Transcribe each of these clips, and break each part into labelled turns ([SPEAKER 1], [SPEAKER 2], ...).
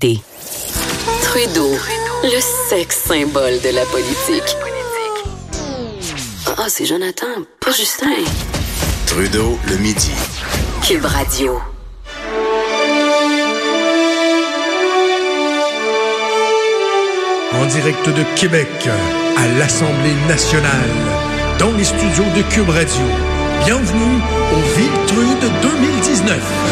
[SPEAKER 1] Trudeau, le sexe symbole de la politique. Ah, c'est Jonathan, pas Justin.
[SPEAKER 2] Trudeau, le midi.
[SPEAKER 1] Cube Radio.
[SPEAKER 3] En direct de Québec, à l'Assemblée nationale, dans les studios de Cube Radio. Bienvenue au Viltrude 2019.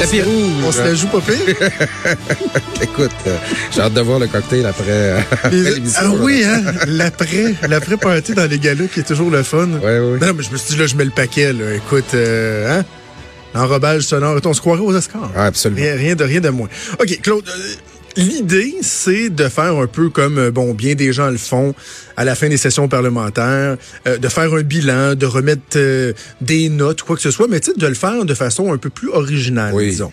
[SPEAKER 3] On se
[SPEAKER 4] Tapis
[SPEAKER 3] la-
[SPEAKER 4] rouge.
[SPEAKER 3] On se la joue pas pire?
[SPEAKER 4] Écoute, euh, j'ai hâte de voir le cocktail après, après
[SPEAKER 3] Les-
[SPEAKER 4] l'émission.
[SPEAKER 3] Ah oui, hein? L'après, l'après party dans les galas qui est toujours le fun.
[SPEAKER 4] Ouais, ouais.
[SPEAKER 3] Non, mais je me suis dit, là, je mets le paquet, là. Écoute, euh, hein? L'enrobage sonore. On se croirait aux Oscars.
[SPEAKER 4] Ah, absolument.
[SPEAKER 3] Rien, rien de rien de moins. OK, Claude, euh, l'idée, c'est de faire un peu comme, euh, bon, bien des gens le font à la fin des sessions parlementaires, euh, de faire un bilan, de remettre euh, des notes, quoi que ce soit, mais de le faire de façon un peu plus originale,
[SPEAKER 4] Oui.
[SPEAKER 3] disons.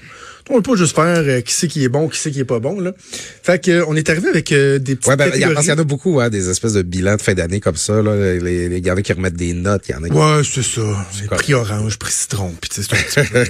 [SPEAKER 3] On ne peut pas juste faire euh, qui c'est qui est bon, qui c'est qui est pas bon, là. Fait que, euh, on est arrivé avec euh, des petites
[SPEAKER 4] Ouais, ben, il y, a-
[SPEAKER 3] catégories.
[SPEAKER 4] parce qu'il y en a beaucoup, hein, des espèces de bilans de fin d'année comme ça. Là. Les, les, il y en a qui remettent des notes, il y en a qui...
[SPEAKER 3] Ouais, c'est ça. Prix orange, prix citron. Puis c'est un petit peu, euh,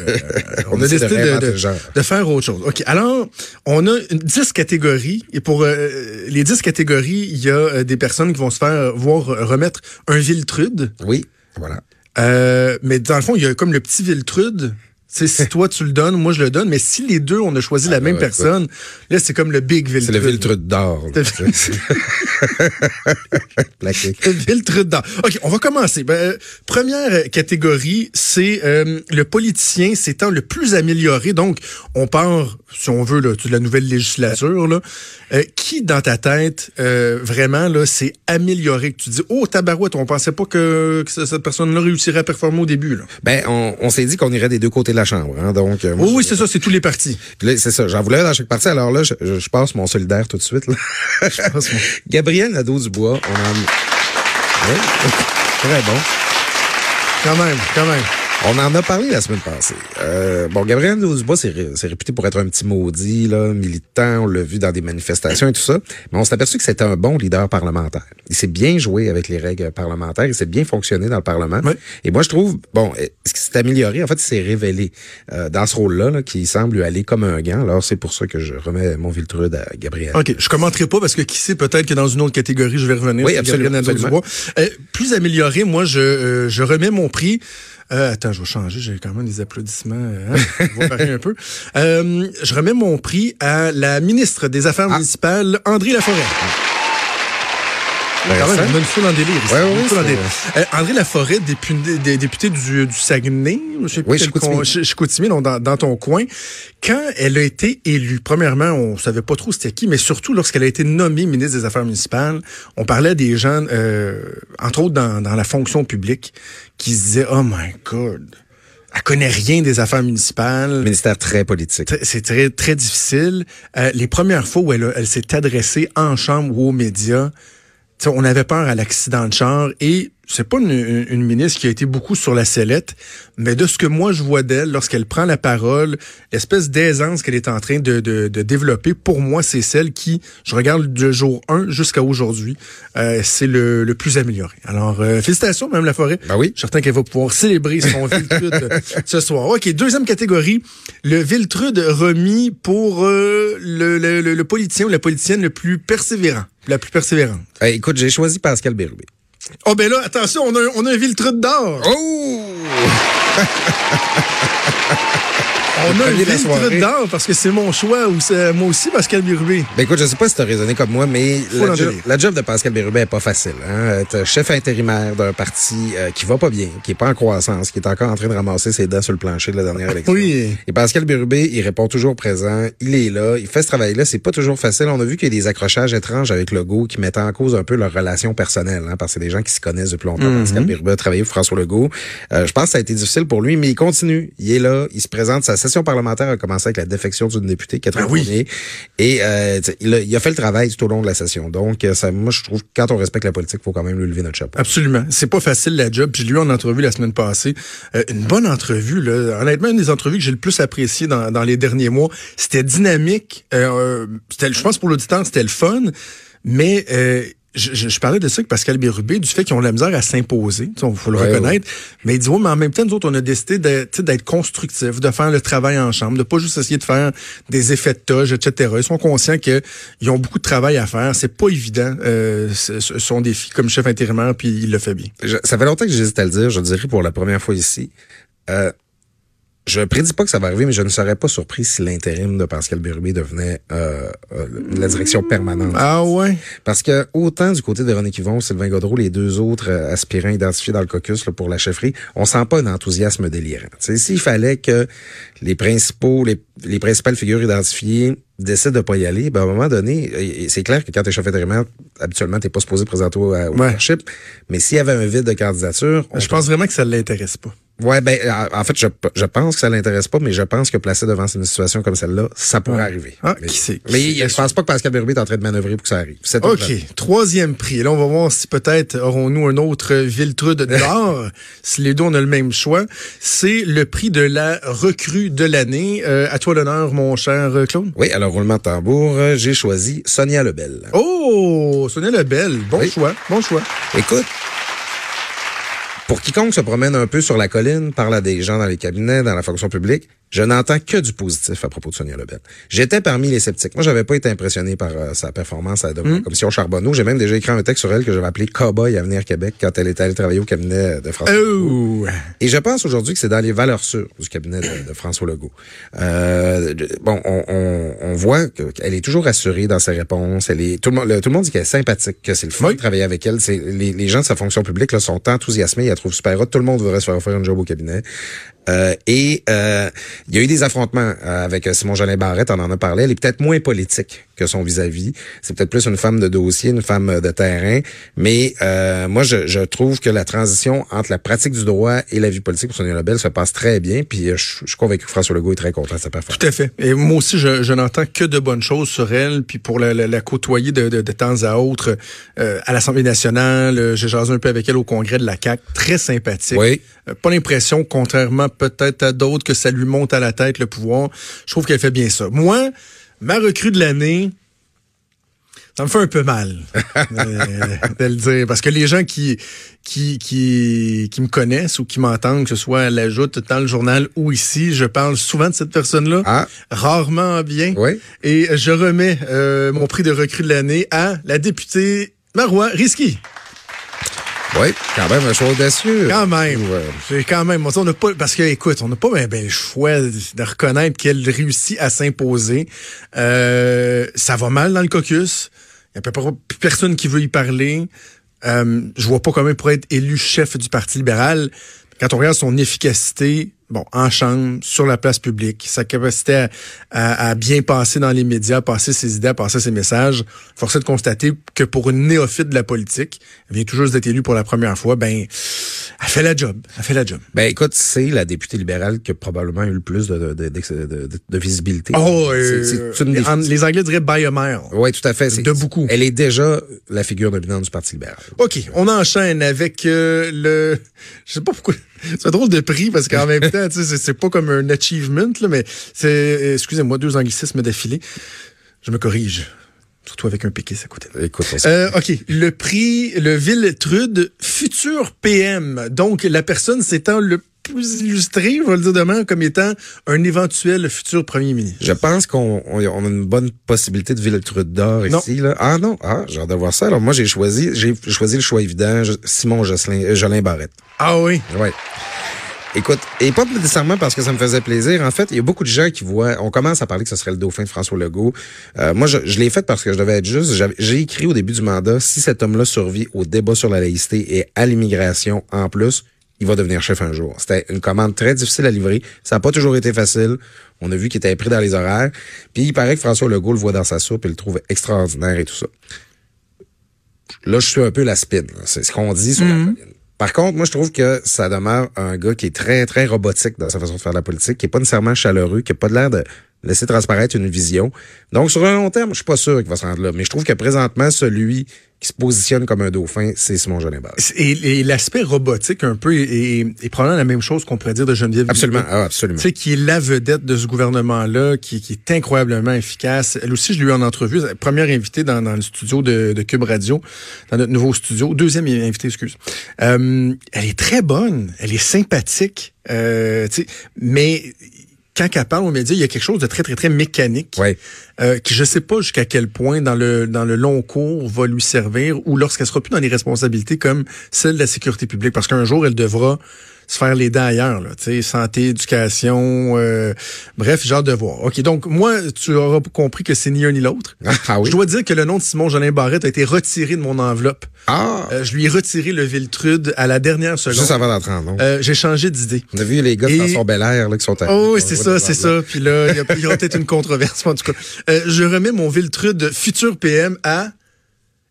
[SPEAKER 3] on
[SPEAKER 4] On
[SPEAKER 3] a
[SPEAKER 4] de
[SPEAKER 3] décidé de, de- de faire autre chose. OK. Alors, on a une- 10 catégories. Et pour euh, les 10 catégories, il y a des personnes qui vont se faire voir remettre un Viltrude.
[SPEAKER 4] Oui, voilà.
[SPEAKER 3] Euh, mais dans le fond, il y a comme le petit Viltrude. Si toi tu le donnes, moi je le donne. Mais si les deux, on a choisi la même
[SPEAKER 4] ouais,
[SPEAKER 3] personne, là, c'est comme le Big
[SPEAKER 4] C'est
[SPEAKER 3] Viltrude.
[SPEAKER 4] le Viltrude d'or. là.
[SPEAKER 3] C'est-
[SPEAKER 4] Plaqué.
[SPEAKER 3] Viltrude d'or. OK, on va commencer. Ben, euh, première catégorie, c'est euh, le politicien s'étant le plus amélioré. Donc, on part, si on veut, là, de la nouvelle législature. Là, Euh, qui, dans ta tête, euh, vraiment, là, s'est amélioré? Que tu dis, oh, tabarouette, on pensait pas que, que ce- cette personne-là réussirait à performer au début. Là.
[SPEAKER 4] Ben, on, on s'est dit qu'on irait des deux côtés de la chambre. Hein, donc, euh, moi,
[SPEAKER 3] oui,
[SPEAKER 4] je-
[SPEAKER 3] c'est ça, c'est tous les partis.
[SPEAKER 4] C'est ça. J'en voulais dans chaque partie. Alors là, je, je, je passe mon solidaire tout de suite. Là.
[SPEAKER 3] passe mon-
[SPEAKER 4] Gabriel Nadeau-Dubois, on en... Très bon.
[SPEAKER 3] Quand même, quand même.
[SPEAKER 4] On en a parlé la semaine passée. Euh, bon, Gabriel Nadeau-Dubois, c'est ré- c'est réputé pour être un petit maudit, là, militant. On l'a vu dans des manifestations et tout ça. Mais on s'est aperçu que c'était un bon leader parlementaire. Il s'est bien joué avec les règles parlementaires. Il s'est bien fonctionné dans le Parlement.
[SPEAKER 3] Oui.
[SPEAKER 4] Et moi, je trouve, bon, euh, ce qui s'est amélioré, en fait, il s'est révélé euh, dans ce rôle-là, là, qui semble lui aller comme un gant. Alors, c'est pour ça que je remets mon Viltrude à Gabriel.
[SPEAKER 3] OK, je commenterai pas parce que qui sait, peut-être que dans une autre catégorie, je vais revenir
[SPEAKER 4] Oui,
[SPEAKER 3] sur
[SPEAKER 4] absolument,
[SPEAKER 3] Gabriel Nadeau-Dubois. Euh, plus amélioré, moi, je, euh, je remets mon prix. Euh, attends, je vais changer, j'ai quand même des applaudissements. euh, hein, on va un peu. Euh, je remets mon prix à la ministre des Affaires municipales, André Laforêt. Quand même,
[SPEAKER 4] Intéressant.
[SPEAKER 3] on a une foule en délire ici.
[SPEAKER 4] Ouais, ouais,
[SPEAKER 3] Une foule en
[SPEAKER 4] c'est-
[SPEAKER 3] délire. Euh, André Laforêt, député, dé- député du, du Saguenay, je sais
[SPEAKER 4] Oui, Chicoutimi.
[SPEAKER 3] con- dans, dans ton coin. Quand elle a été élue, premièrement, on savait pas trop c'était qui, mais surtout lorsqu'elle a été nommée ministre des Affaires municipales, on parlait des gens, euh, entre autres dans, dans la fonction publique, qui se disaient, oh my God, elle connaît rien des affaires municipales.
[SPEAKER 4] Ministère très politique.
[SPEAKER 3] C'est très, très difficile. Euh, les premières fois où elle, s'est adressée en chambre ou aux médias, on avait peur à l'accident de char et c'est pas une, une- une ministre qui a été beaucoup sur la sellette, mais de ce que moi je vois d'elle, lorsqu'elle prend la parole, l'espèce d'aisance qu'elle est en train de, de- de développer, pour moi, c'est celle qui, je regarde du jour 1 jusqu'à aujourd'hui, euh, c'est le, le plus amélioré. Alors, euh, félicitations, Mme Laforêt.
[SPEAKER 4] Ben oui.
[SPEAKER 3] Je suis certain qu'elle va pouvoir célébrer son Viltrude ce soir. OK, deuxième catégorie, le Viltrude remis pour euh, le, le, le, le politicien ou la politicienne le plus persévérant, la plus persévérante.
[SPEAKER 4] Eh, écoute, j'ai choisi Pascal Bérubé.
[SPEAKER 3] Oh ben là, attention, on a, un- on a un Viltrude d'or.
[SPEAKER 4] Oh!
[SPEAKER 3] on a un
[SPEAKER 4] premier de la
[SPEAKER 3] Viltrude
[SPEAKER 4] soirée.
[SPEAKER 3] d'or parce que c'est mon choix ou c'est moi aussi Pascal Birubé.
[SPEAKER 4] Ben écoute, je sais pas si tu as raisonné comme moi, mais la la job de Pascal Bérubé est pas facile. Hein? Être chef intérimaire d'un parti euh, qui va pas bien, qui est pas en croissance, qui est encore en train de ramasser ses dents sur le plancher de la dernière élection.
[SPEAKER 3] Oui.
[SPEAKER 4] Et Pascal Bérubé, il répond toujours présent, il est là, il fait ce travail-là, c'est pas toujours facile. On a vu qu'il y a des accrochages étranges avec Legault qui mettent en cause un peu leur relation personnelle, hein, parce que c'est des gens qui se connaissent depuis longtemps.
[SPEAKER 3] Mhm.
[SPEAKER 4] Pascal Bérubé a travaillé pour François Legault. Euh, je pense que ça a été difficile pour lui, mais il continue. Il est là, il se présente. Sa session parlementaire a commencé avec la défection d'une députée, Catherine
[SPEAKER 3] Ben oui.
[SPEAKER 4] Et euh, il, a, il a fait le travail tout au long de la session. Donc, euh, ça, moi, je trouve que quand on respecte la politique, il faut quand même lui lever notre chapeau.
[SPEAKER 3] Absolument. C'est pas facile la job. J'ai lu en entrevue la semaine passée. Euh, une bonne entrevue, là. Honnêtement, une des entrevues que j'ai le plus appréciées dans, dans les derniers mois. C'était dynamique. Euh, euh, c'était, je pense pour l'auditeur, c'était le fun. Mais euh, je, je, je parlais de ça avec Pascal Bérubé, du fait qu'ils ont de la misère à s'imposer, il faut le
[SPEAKER 4] Ouais,
[SPEAKER 3] reconnaître. Mais il dit, ouais, mais en même temps, nous autres, on a décidé d'être constructifs, de faire le travail en chambre, de pas juste essayer de faire des effets de toge, etc. Ils sont conscients qu'ils ont beaucoup de travail à faire. C'est pas évident, euh, son défi comme chef intérimaire, puis il le fait bien.
[SPEAKER 4] Je- ça fait longtemps que j'hésite à le dire, je le dirais pour la première fois ici. Euh, je prédis pas que ça va arriver, mais je ne serais pas surpris si l'intérim de Pascal Bérubé devenait euh, euh, la direction permanente.
[SPEAKER 3] Ah ouais?
[SPEAKER 4] Parce que autant du côté de René Quivon, Sylvain Godreau, les deux autres euh, aspirants identifiés dans le caucus là, pour la chefferie, on sent pas un enthousiasme délirant. Tu S'il fallait que les principaux, les, les principales figures identifiées décident de pas y aller, ben, à un moment donné, c'est clair que quand tu es chef intérimaire, habituellement, t'es pas supposé présenter au, au
[SPEAKER 3] Ouais.
[SPEAKER 4] leadership. Mais s'il y avait un vide de candidature,
[SPEAKER 3] Je pense vraiment que ça l'intéresse pas.
[SPEAKER 4] Ouais, ben en en fait, je, je pense que ça l'intéresse pas, mais je pense que placé devant une situation comme celle-là, ça pourrait
[SPEAKER 3] Ouais.
[SPEAKER 4] arriver.
[SPEAKER 3] Ah,
[SPEAKER 4] mais,
[SPEAKER 3] qui sait,
[SPEAKER 4] Mais je pense pas que Pascal Bérubé est en train de manœuvrer pour que ça arrive. C'est
[SPEAKER 3] OK.
[SPEAKER 4] là.
[SPEAKER 3] Troisième prix. Et là, on va voir si peut-être aurons-nous un autre Viltrude d'or, si les deux on a le même choix. C'est le prix de la recrue de l'année. Euh, à toi l'honneur, mon cher euh, Claude.
[SPEAKER 4] Oui, alors roulement de tambour, euh, j'ai choisi Sonia Lebel.
[SPEAKER 3] Oh, Sonia Lebel. Bon
[SPEAKER 4] Oui.
[SPEAKER 3] choix. Bon choix.
[SPEAKER 4] Écoute, pour quiconque se promène un peu sur la colline, parle à des gens dans les cabinets, dans la fonction publique, je n'entends que du positif à propos de Sonia Lebel. J'étais parmi les sceptiques. Moi, j'avais pas été impressionné par euh, sa performance à la
[SPEAKER 3] Hmm.
[SPEAKER 4] commission Charbonneau. J'ai même déjà écrit un texte sur elle que j'avais appelé Cowboy Avenir Québec quand elle était allée travailler au cabinet de François Legault.
[SPEAKER 3] Oh.
[SPEAKER 4] Et je pense aujourd'hui que c'est dans les valeurs sûres du cabinet de, de François Legault. Euh, bon, on, on, on voit que- qu'elle est toujours assurée dans ses réponses. Elle est tout le monde, le- tout le monde dit qu'elle est sympathique, que c'est le fun
[SPEAKER 3] Oui.
[SPEAKER 4] de travailler avec elle. C'est les, les gens de sa fonction publique là, sont enthousiasmés, ils la trouvent super hot. Tout le monde voudrait se faire offrir un job au cabinet. Euh, et euh, il y a eu des affrontements euh, avec Simon Jolin Barrette, on en a parlé. Elle est peut-être moins politique que son vis-à-vis. C'est peut-être plus une femme de dossier, une femme de terrain. Mais euh, moi, je, je trouve que la transition entre la pratique du droit et la vie politique pour Sonia Lebel se passe très bien. Puis euh, je, je suis convaincu que François Legault est très content de sa performance.
[SPEAKER 3] Tout à fait. Et moi aussi, je, je n'entends que de bonnes choses sur elle, puis pour la, la- la côtoyer de, de, de temps à autre euh, à l'Assemblée nationale, euh, j'ai jasé un peu avec elle au congrès de la CAC, très sympathique.
[SPEAKER 4] Oui.
[SPEAKER 3] Euh, pas l'impression, contrairement peut-être à d'autres, que ça lui monte à la tête le pouvoir. Je trouve qu'elle fait bien ça. Moi, ma recrue de l'année, ça me fait un peu mal euh, de le dire. Parce que les gens qui, qui, qui, qui me connaissent ou qui m'entendent, que ce soit à la joute, dans le journal ou ici, je parle souvent de cette personne-là.
[SPEAKER 4] Ah.
[SPEAKER 3] Rarement bien.
[SPEAKER 4] Oui.
[SPEAKER 3] Et je remets euh, mon prix de recrue de l'année à la députée Marois Risky.
[SPEAKER 4] Oui, quand même un choix audacieux.
[SPEAKER 3] Quand même.
[SPEAKER 4] Ouais.
[SPEAKER 3] C'est quand même. On n'a pas, parce que, écoute, on n'a pas ben, ben, le choix de reconnaître qu'elle réussit à s'imposer. Euh, ça va mal dans le caucus. Il n'y a peu près personne qui veut y parler. Euh, je vois pas comment il pourrait être élu chef du Parti libéral. Quand on regarde son efficacité, bon, en chambre, sur la place publique, sa capacité à, à- à bien passer dans les médias, passer ses idées, passer ses messages, force est de constater que pour une néophyte de la politique, elle vient juste d'être élue pour la première fois, ben, elle fait la job. Elle fait la job.
[SPEAKER 4] Ben écoute, c'est la députée libérale qui a probablement eu le plus de, de, visibilité.
[SPEAKER 3] Oh, euh,
[SPEAKER 4] une
[SPEAKER 3] en- les Anglais diraient by a mile.
[SPEAKER 4] Oui, tout à fait.
[SPEAKER 3] De beaucoup.
[SPEAKER 4] Elle est déjà la figure dominante du Parti libéral.
[SPEAKER 3] OK, on enchaîne avec euh, le... Je sais pas pourquoi... C'est drôle de prix parce qu'en même temps, c'est pas comme un achievement, là, mais c'est... euh, Excusez-moi, deux anglicismes d'affilée. Je me corrige. Surtout avec un péquiste à côté.
[SPEAKER 4] Écoute,
[SPEAKER 3] Euh, OK. Le prix, le Villetrude futur PM. Donc, la personne s'étant le plus illustrée, je vais le dire demain, comme étant un éventuel futur premier ministre.
[SPEAKER 4] je pense qu'on on, on a une bonne possibilité de Villetrude d'or ici. Là. Ah non, ah, j'ai hâte de voir ça. Alors moi, j'ai choisi, j'ai choisi le choix évident, Simon Jocelyn, euh, Jolin Barrette.
[SPEAKER 3] Ah oui.
[SPEAKER 4] Ouais. Écoute, et pas nécessairement parce que ça me faisait plaisir. En fait, il y a beaucoup de gens qui voient. On commence à parler que ce serait le dauphin de François Legault. Euh, moi, je, je l'ai fait parce que je devais être juste. J'ai écrit au début du mandat si cet homme-là survit au débat sur la laïcité et à l'immigration en plus, il va devenir chef un jour. C'était une commande très difficile à livrer. Ça n'a pas toujours été facile. On a vu qu'il était pris dans les horaires. Puis il paraît que François Legault le voit dans sa soupe et le trouve extraordinaire et tout ça. Là, je suis un peu la spin. C'est ce qu'on dit sur la colline. Par contre, moi, je trouve que ça demeure un gars qui est très, très robotique dans sa façon de faire la politique, qui est pas nécessairement chaleureux, qui a pas l'air de, laisser transparaître une vision. Donc, sur un long terme, je suis pas sûr qu'il va se rendre là. Mais je trouve que présentement, celui qui se positionne comme un dauphin, c'est Simon Jolin
[SPEAKER 3] Et, et l'aspect robotique, un peu, est, est, probablement la même chose qu'on pourrait dire de Geneviève
[SPEAKER 4] Absolument, ah, absolument.
[SPEAKER 3] Tu sais, qui est la vedette de ce gouvernement-là, qui, qui, est incroyablement efficace. Elle aussi, je l'ai eu en entrevue, première invitée dans, dans le studio de, de, Cube Radio, dans notre nouveau studio. Deuxième invitée, excuse. Euh, elle est très bonne, elle est sympathique, euh, mais quand elle parle aux médias, il y a quelque chose de très, très, très mécanique.
[SPEAKER 4] Ouais.
[SPEAKER 3] Euh, qui je sais pas jusqu'à quel point dans le dans le long cours va lui servir ou lorsqu'elle sera plus dans les responsabilités comme celle de la sécurité publique. Parce qu'un jour, elle devra se faire les dents ailleurs, là, santé, éducation, euh, bref, genre de voir. OK, donc moi, tu auras compris que c'est ni un ni l'autre.
[SPEAKER 4] Ah, oui.
[SPEAKER 3] Je dois dire que le nom de Simon Jolin Barrette a été retiré de mon enveloppe.
[SPEAKER 4] Ah!
[SPEAKER 3] Euh, je lui ai retiré le Viltrude à la dernière seconde.
[SPEAKER 4] Juste avant d'entrer en
[SPEAKER 3] euh, J'ai changé d'idée.
[SPEAKER 4] On a vu les gars de François Belair là, qui sont
[SPEAKER 3] arrivés. Oh, oui, c'est ça, c'est ça. Puis là, il y, aura peut-être une controverse, en tout cas. Euh, je remets mon Viltrude futur PM à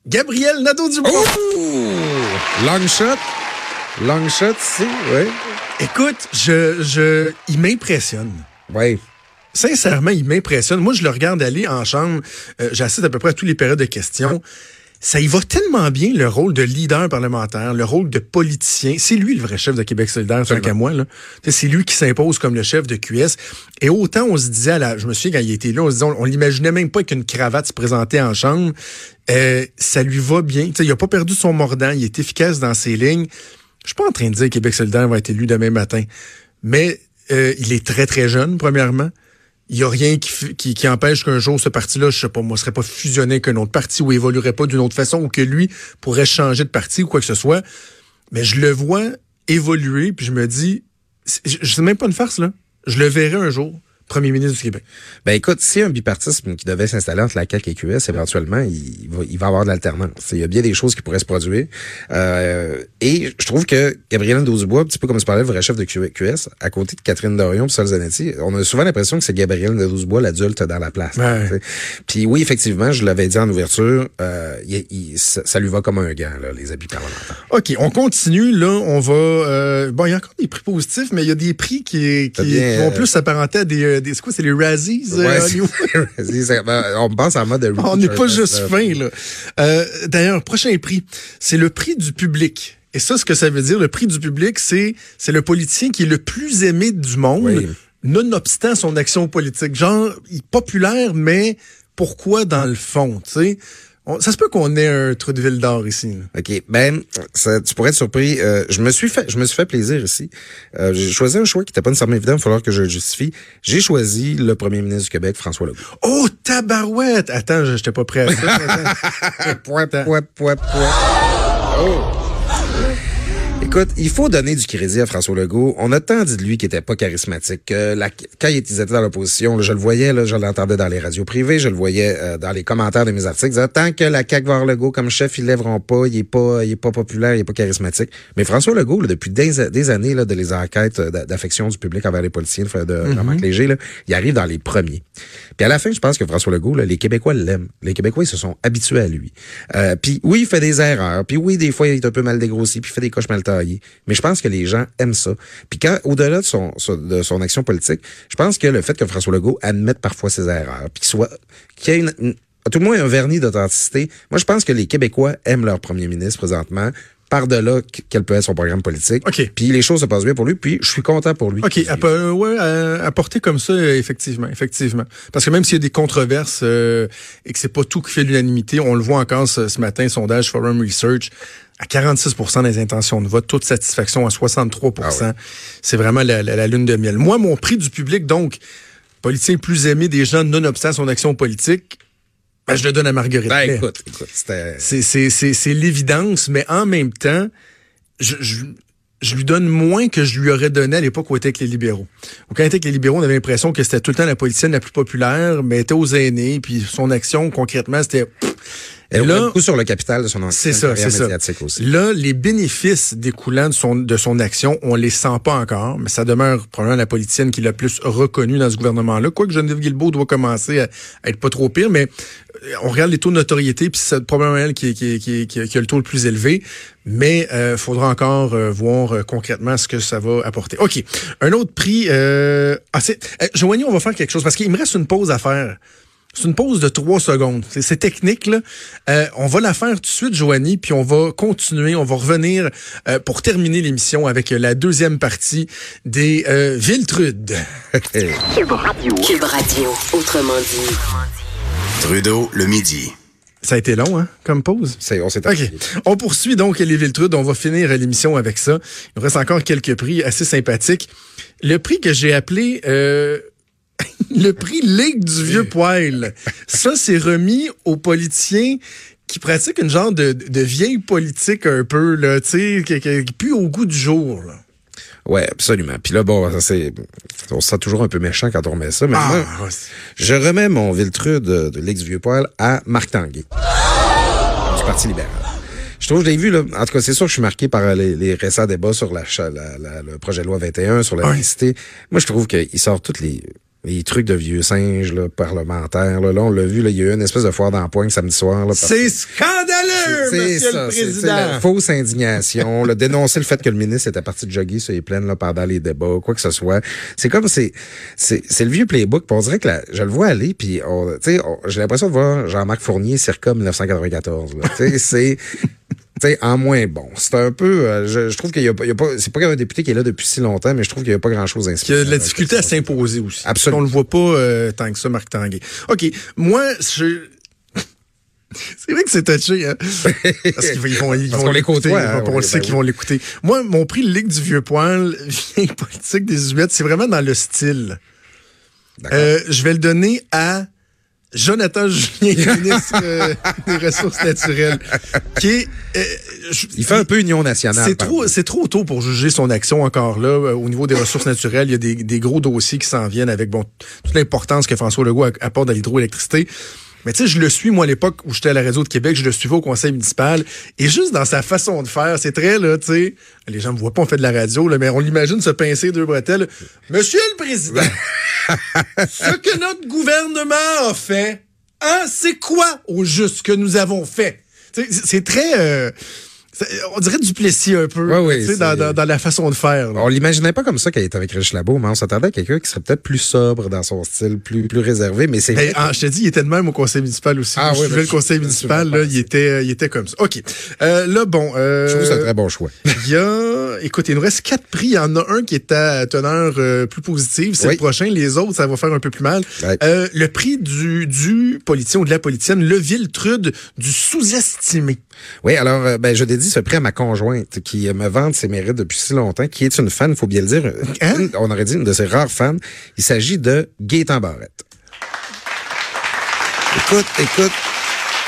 [SPEAKER 3] Gabriel Nadeau-Dubois.
[SPEAKER 4] Oh! Long shot. Long shot, si, oui.
[SPEAKER 3] Écoute, je, je, il m'impressionne.
[SPEAKER 4] Oui.
[SPEAKER 3] Sincèrement, il m'impressionne. Moi, je le regarde aller en chambre. Euh, J'assiste à peu près à tous les périodes de questions. Ça y va tellement bien, le rôle de leader parlementaire, le rôle de politicien. C'est lui le vrai chef de Québec solidaire, tant qu'à moi. C'est lui qui s'impose comme le chef de QS. Et autant on se disait, à la, je me souviens quand il était là, on se disait, on, l'imaginait même pas qu'une cravate se présentait en chambre. Euh, ça lui va bien. il a pas perdu son mordant, il est efficace dans ses lignes. Je suis pas en train de dire que Québec solidaire va être élu demain matin, mais euh, il est très, très jeune, premièrement. Il n'y a rien qui, qui, qui empêche qu'un jour, ce parti-là, je sais pas, moi, serait pas fusionné avec un autre parti ou évoluerait pas d'une autre façon ou que lui pourrait changer de parti ou quoi que ce soit. Mais je le vois évoluer, puis je me dis, je sais même pas une farce, là. Je le verrai un jour premier ministre du Québec.
[SPEAKER 4] Ben écoute, si un bipartisme qui devait s'installer entre la CAQ et QS, éventuellement, il va, il va avoir de l'alternance. Il y a bien des choses qui pourraient se produire. Euh, et je trouve que Gabriel Nadeau-Dubois, un petit peu comme tu parlais, le vrai chef de QS, à côté de Catherine Dorion et Sol Zanetti, on a souvent l'impression que c'est Gabriel Nadeau-Dubois l'adulte dans la place. Puis oui, effectivement, je l'avais dit en ouverture, euh, il, ça, lui va comme un gant, là, les habits parlementaires.
[SPEAKER 3] OK, on continue. Là, on va... Euh, bon, il y a encore des prix positifs, mais il y a des prix qui, qui, vont plus s'apparenter à des euh, des, c'est les Razzies?
[SPEAKER 4] Euh, on pense en mode
[SPEAKER 3] On n'est pas juste fin, là. Euh, D'ailleurs, prochain prix, c'est le prix du public. Et ça, ce que ça veut dire, le prix du public, c'est c'est le politicien qui est le plus aimé du monde, nonobstant son action politique. Genre, il est populaire, mais pourquoi dans le fond, tu sais? Ça se peut qu'on ait un trou de ville d'or ici.
[SPEAKER 4] OK. Ben, ça, tu pourrais être surpris. Euh, je me suis fait je me suis fait plaisir ici. Euh, j'ai choisi un choix qui n'était pas nécessairement évident, il va falloir que je le justifie. J'ai choisi le premier ministre du Québec, François Legault.
[SPEAKER 3] Oh, tabarouette! Attends, je n'étais pas prêt à
[SPEAKER 4] ça. point, point, point, point. Oh! Écoute, il faut donner du crédit à François Legault. On a tant dit de lui qu'il était pas charismatique. Que la, quand il était dans l'opposition, je le voyais, là, je l'entendais dans les radios privées, je le voyais euh, dans les commentaires de mes articles. tant que la CAQ va Legault comme chef, ils lèveront pas, il est pas, il est pas populaire, il est pas charismatique. Mais François Legault, là, depuis des, des, années là, de les enquêtes d'affection du public envers les policiers de, de mm Léger, là, il arrive dans les premiers. Puis à la fin, je pense que François Legault, là, les Québécois l'aiment. Les Québécois, ils se sont habitués à lui. Euh, puis oui, il fait des erreurs. Puis oui, des fois, il est un peu mal dégrossi, puis il fait des coches mal Mais je pense que les gens aiment ça. Puis quand, au-delà de son, de son action politique, je pense que le fait que François Legault admette parfois ses erreurs, puis qu'il y ait tout le moins un vernis d'authenticité. Moi, je pense que les Québécois aiment leur premier ministre présentement par-delà quel peut être son programme politique.
[SPEAKER 3] OK.
[SPEAKER 4] Puis les choses se passent bien pour lui, puis je suis content pour lui.
[SPEAKER 3] OK, à, euh, ouais, apporter comme ça, effectivement, effectivement. Parce que même s'il y a des controverses euh, et que c'est pas tout qui fait l'unanimité, on le voit encore ce, matin, sondage Forum Research, à 46% des intentions de vote, toute satisfaction à 63 ah C'est vraiment la, la, lune de miel. Moi, mon prix du public, donc, politicien plus aimé des gens nonobstant son action politique, ben, je le donne à Marguerite.
[SPEAKER 4] Ben, écoute, écoute,
[SPEAKER 3] c'est l'évidence, mais en même temps, je, je, je, lui donne moins que je lui aurais donné à l'époque où il était avec les libéraux. Quand il était avec les libéraux, on avait l'impression que c'était tout le temps la politicienne la plus populaire, mais elle était aux aînés, puis son action, concrètement, c'était...
[SPEAKER 4] Elle
[SPEAKER 3] Là-
[SPEAKER 4] beaucoup sur le capital de son ancienne
[SPEAKER 3] C'est ça, c'est ça.
[SPEAKER 4] médiatique aussi.
[SPEAKER 3] Là, les bénéfices découlant de son, de son action, on les sent pas encore, mais ça demeure probablement la politicienne qui l'a plus reconnue dans ce gouvernement-là. Quoique Geneviève Guilbeault doit commencer à, à être pas trop pire, mais euh, on regarde les taux de notoriété, puis c'est probablement elle qui, qui, qui, qui, a le taux le plus élevé. Mais euh, faudra encore euh, voir euh, concrètement ce que ça va apporter. OK. Un autre prix. Euh, ah, euh, Joanie, on va faire quelque chose parce qu'il me reste une pause à faire. C'est une pause de trois secondes. C'est, c'est technique, là. Euh, on va la faire tout de suite, Joanie, puis on va continuer. On va revenir euh, pour terminer l'émission avec la deuxième partie des euh, Viltrudes.
[SPEAKER 1] Cube Radio. Autrement dit.
[SPEAKER 2] Trudeau, le midi.
[SPEAKER 3] Ça a été long, hein, comme pause?
[SPEAKER 4] C'est, on s'est
[SPEAKER 3] OK.
[SPEAKER 4] appuyé.
[SPEAKER 3] On poursuit donc les Viltrudes. On va finir l'émission avec ça. Il nous reste encore quelques prix assez sympathiques. Le prix que j'ai appelé euh, le prix Ligue du vieux poil. Ça, c'est remis aux politiciens qui pratiquent une genre de, de vieille politique un peu, là, tu sais, qui, qui, qui pue au goût du jour. Là.
[SPEAKER 4] Ouais, absolument. Puis là, bon, ça, c'est, on se sent toujours un peu méchant quand on remet ça. Mais moi,
[SPEAKER 3] Ah,
[SPEAKER 4] je remets mon Viltrude de, de l'ex vieux poil à Marc Tanguay du Parti libéral. Je trouve, je l'ai vu, là. En tout cas, c'est sûr que je suis marqué par les, les récents débats sur la, cha- la- la- le projet de loi 21, sur la laïcité. Moi, je trouve qu'il sort tous les, les trucs de vieux singes, là, parlementaires, là. Là, on l'a vu, là, il y a eu une espèce de foire d'empoigne samedi soir,
[SPEAKER 3] c'est scandaleux,
[SPEAKER 4] c'est
[SPEAKER 3] monsieur
[SPEAKER 4] ça,
[SPEAKER 3] le président.
[SPEAKER 4] la fausse indignation, le dénoncer le fait que le ministre était parti de jogger sur les plaines là, pendant les débats, quoi que ce soit. C'est comme c'est c'est le vieux playbook. on dirait que la- je le vois aller, puis j'ai l'impression de voir Jean-Marc Fournier circa 1994. là. Tu sais, c'est en moins bon. C'est un peu, euh, je, je trouve qu'il y a, pas- il y a pas, c'est pas un député qui est là depuis si longtemps, mais je trouve qu'il y a pas grand chose à
[SPEAKER 3] Il y a de la difficulté à s'imposer aussi.
[SPEAKER 4] Absolument.
[SPEAKER 3] On le voit pas euh, tant que ça, Marc Tanguay. OK. Moi, je... C'est vrai que c'est touché, hein? Parce qu'ils vont, ils
[SPEAKER 4] Parce
[SPEAKER 3] vont l'écouter.
[SPEAKER 4] hein,
[SPEAKER 3] on le sait
[SPEAKER 4] ben
[SPEAKER 3] qu'ils
[SPEAKER 4] oui.
[SPEAKER 3] vont l'écouter. Moi, mon prix Ligue du Vieux Poil, vieille politique des Huettes, c'est vraiment dans le style. Euh, je vais le donner à Jonathan Julien, ministre euh, des Ressources naturelles, qui est... euh, je-
[SPEAKER 4] Il fait un peu Union nationale.
[SPEAKER 3] c'est trop, c'est trop tôt pour juger son action encore là. Euh, Au niveau des ressources naturelles, il y a des, des gros dossiers qui s'en viennent avec bon toute l'importance que François Legault apporte à l'hydroélectricité. Mais tu sais, je le suis, moi, à l'époque où j'étais à la réseau de Québec, je le suivais au conseil municipal. Et juste dans sa façon de faire, c'est très, là, tu sais, les gens me voient pas, on fait de la radio, là, mais on l'imagine se pincer deux bretelles. Monsieur le Président, ce que notre gouvernement a fait, hein, c'est quoi au juste que nous avons fait? Tu sais, C'est très... euh, on dirait du Plessis un peu,
[SPEAKER 4] Ouais,
[SPEAKER 3] sais, dans, dans, dans la façon de faire. là.
[SPEAKER 4] On l'imaginait pas comme ça qu'elle était avec Rich Labo, mais on s'attendait à quelqu'un qui serait peut-être plus sobre dans son style, plus, plus réservé, mais c'est
[SPEAKER 3] Ben, ah, je te dis, il était de même au conseil municipal aussi.
[SPEAKER 4] Ah
[SPEAKER 3] je
[SPEAKER 4] oui, ben,
[SPEAKER 3] le conseil
[SPEAKER 4] je-
[SPEAKER 3] municipal,
[SPEAKER 4] je-
[SPEAKER 3] là, il était, euh, il était comme ça. OK. Euh, là, bon. Euh,
[SPEAKER 4] Je trouve que c'est un très bon choix.
[SPEAKER 3] Il y a, écoute, il nous reste quatre prix. Il y en a un qui est à teneur euh, plus positive. C'est
[SPEAKER 4] Oui.
[SPEAKER 3] le prochain. Les autres, ça va faire un peu plus mal.
[SPEAKER 4] Ouais.
[SPEAKER 3] Euh, le prix du, du politicien ou de la politicienne, le Viltrude du sous-estimé.
[SPEAKER 4] Oui, alors, euh, ben, je dédie ce prix à ma conjointe qui euh, me vante ses mérites depuis si longtemps, qui est une fan, faut bien le dire.
[SPEAKER 3] Hein?
[SPEAKER 4] On aurait dit une de ses rares fans. Il s'agit de Gaëtan Barrette. Écoute, écoute,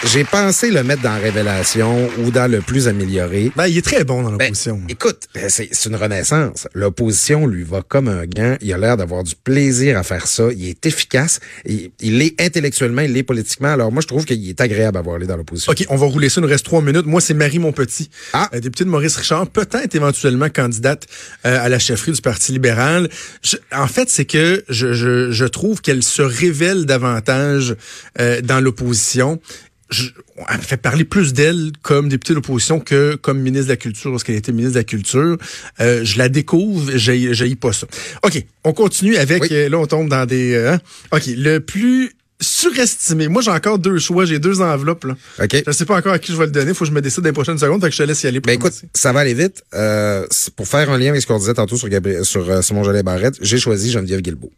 [SPEAKER 4] j'ai pensé le mettre dans Révélation ou dans le plus amélioré.
[SPEAKER 3] Ben, il est très bon dans
[SPEAKER 4] Ben,
[SPEAKER 3] l'opposition.
[SPEAKER 4] écoute, euh, c'est c'est une renaissance. L'opposition lui va comme un gant. Il a l'air d'avoir du plaisir à faire ça. Il est efficace. Il, il est intellectuellement, il est politiquement. Alors moi, je trouve qu'il est agréable à voir aller dans l'opposition.
[SPEAKER 3] OK, on va rouler ça. Il nous reste trois minutes. Moi, c'est Marie Monpetit,
[SPEAKER 4] Ah.
[SPEAKER 3] euh, députée de Maurice Richard, peut-être éventuellement candidate euh, à la chefferie du Parti libéral. Je- en fait, c'est que je, je, je trouve qu'elle se révèle davantage euh, dans l'opposition. Je, elle me fait parler plus d'elle comme députée de l'opposition que comme ministre de la Culture lorsqu'elle était ministre de la Culture. Euh, je la découvre, j'ai j'ai pas ça. OK, on continue avec...
[SPEAKER 4] Oui.
[SPEAKER 3] euh, là, on tombe dans des... euh, hein? OK, le plus surestimé. Moi, j'ai encore deux choix. J'ai deux enveloppes. Là.
[SPEAKER 4] OK.
[SPEAKER 3] Je sais pas encore à qui je vais le donner. Faut que je me décide dans les prochaines secondes. Fait que je te laisse y aller. Pour
[SPEAKER 4] Ben écoute, ça va aller vite. Euh, pour faire un lien avec ce qu'on disait tantôt sur, Gabriel, sur euh, Simon Jolet Barrette, j'ai choisi Geneviève Guilbeault.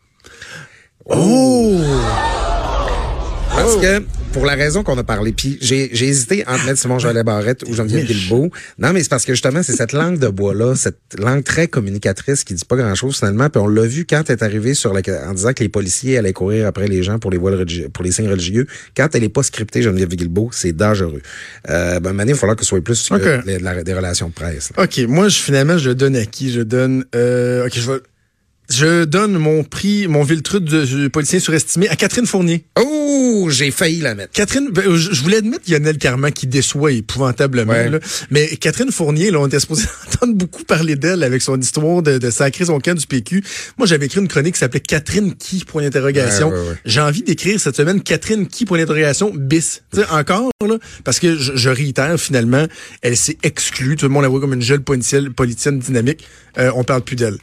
[SPEAKER 3] Oh!
[SPEAKER 4] Parce que, pour la raison qu'on a parlé, puis j'ai hésité entre mettre Simon Jolet Barrette ou Geneviève. Guilbeault. Non, mais c'est parce que justement, c'est cette langue de bois-là, cette langue très communicatrice qui dit pas grand-chose finalement. Puis on l'a vu quand elle est arrivée sur la, en disant que les policiers allaient courir après les gens pour les voiles pour les signes religieux. Quand elle est pas scriptée, Geneviève Guilbeault, c'est dangereux. Euh, ben, Mané, il va falloir que ce soit plus
[SPEAKER 3] Ok.
[SPEAKER 4] les- la- des relations de presse. là.
[SPEAKER 3] OK. Moi, je, finalement, je donne à qui? Je donne... Euh, OK, je vais... Je donne mon prix, mon Viltrude de, policier surestimé à Catherine Fournier.
[SPEAKER 4] Oh! J'ai failli la mettre.
[SPEAKER 3] Catherine, ben, je je voulais admettre Lionel Carman qui déçoit épouvantablement,
[SPEAKER 4] Ouais.
[SPEAKER 3] là. mais Catherine Fournier, là, on était supposé entendre beaucoup parler d'elle avec son histoire de, de sacrer son camp du PQ. Moi, j'avais écrit une chronique qui s'appelait Catherine qui, point d'interrogation.
[SPEAKER 4] Ouais, ouais, ouais.
[SPEAKER 3] J'ai envie d'écrire cette semaine Catherine qui, point d'interrogation, bis. Tu sais, encore, là, parce que je, je réitère, finalement, elle s'est exclue. Tout le monde la voit comme une jeune politicienne, politicienne dynamique. Euh, on parle plus d'elle.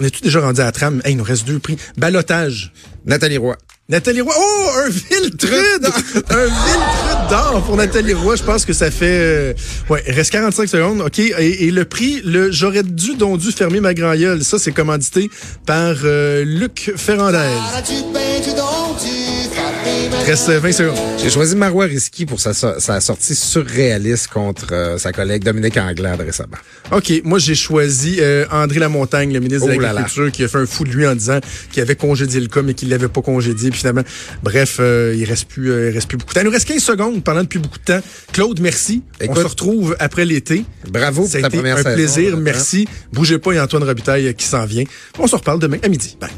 [SPEAKER 3] On est tout déjà rendu à la trame? Hey, il nous reste deux prix. Balotage.
[SPEAKER 4] Nathalie Roy.
[SPEAKER 3] Nathalie Roy. Oh, un Viltrude! un Viltrude d'or pour Nathalie Roy. Je pense que ça fait... euh, ouais, il reste 45 secondes. OK. Et, et le prix, le j'aurais dû, donc dû fermer ma grand gueule. Ça, c'est commandité par euh, Luc Ferrandez. Reste euh, 20 secondes.
[SPEAKER 4] J'ai choisi Marois Risky pour sa, so- sa sortie surréaliste contre euh, sa collègue Dominique Anglade récemment.
[SPEAKER 3] OK. Moi, j'ai choisi euh, André Lamontagne, le ministre de
[SPEAKER 4] Oh
[SPEAKER 3] l'Agriculture, qui a fait un fou de lui en disant qu'il avait congédié le cas, mais qu'il l'avait pas congédié. Puis finalement, bref, euh, il reste plus, il reste plus beaucoup de temps. Il nous reste 15 secondes pendant depuis beaucoup de temps. Claude, merci. On se retrouve après l'été.
[SPEAKER 4] Bravo
[SPEAKER 3] Ça a
[SPEAKER 4] ta
[SPEAKER 3] été
[SPEAKER 4] première
[SPEAKER 3] un
[SPEAKER 4] saison,
[SPEAKER 3] plaisir. Merci. Bougez pas, il y a Antoine Robitaille qui s'en vient. On se reparle demain à midi. Bye.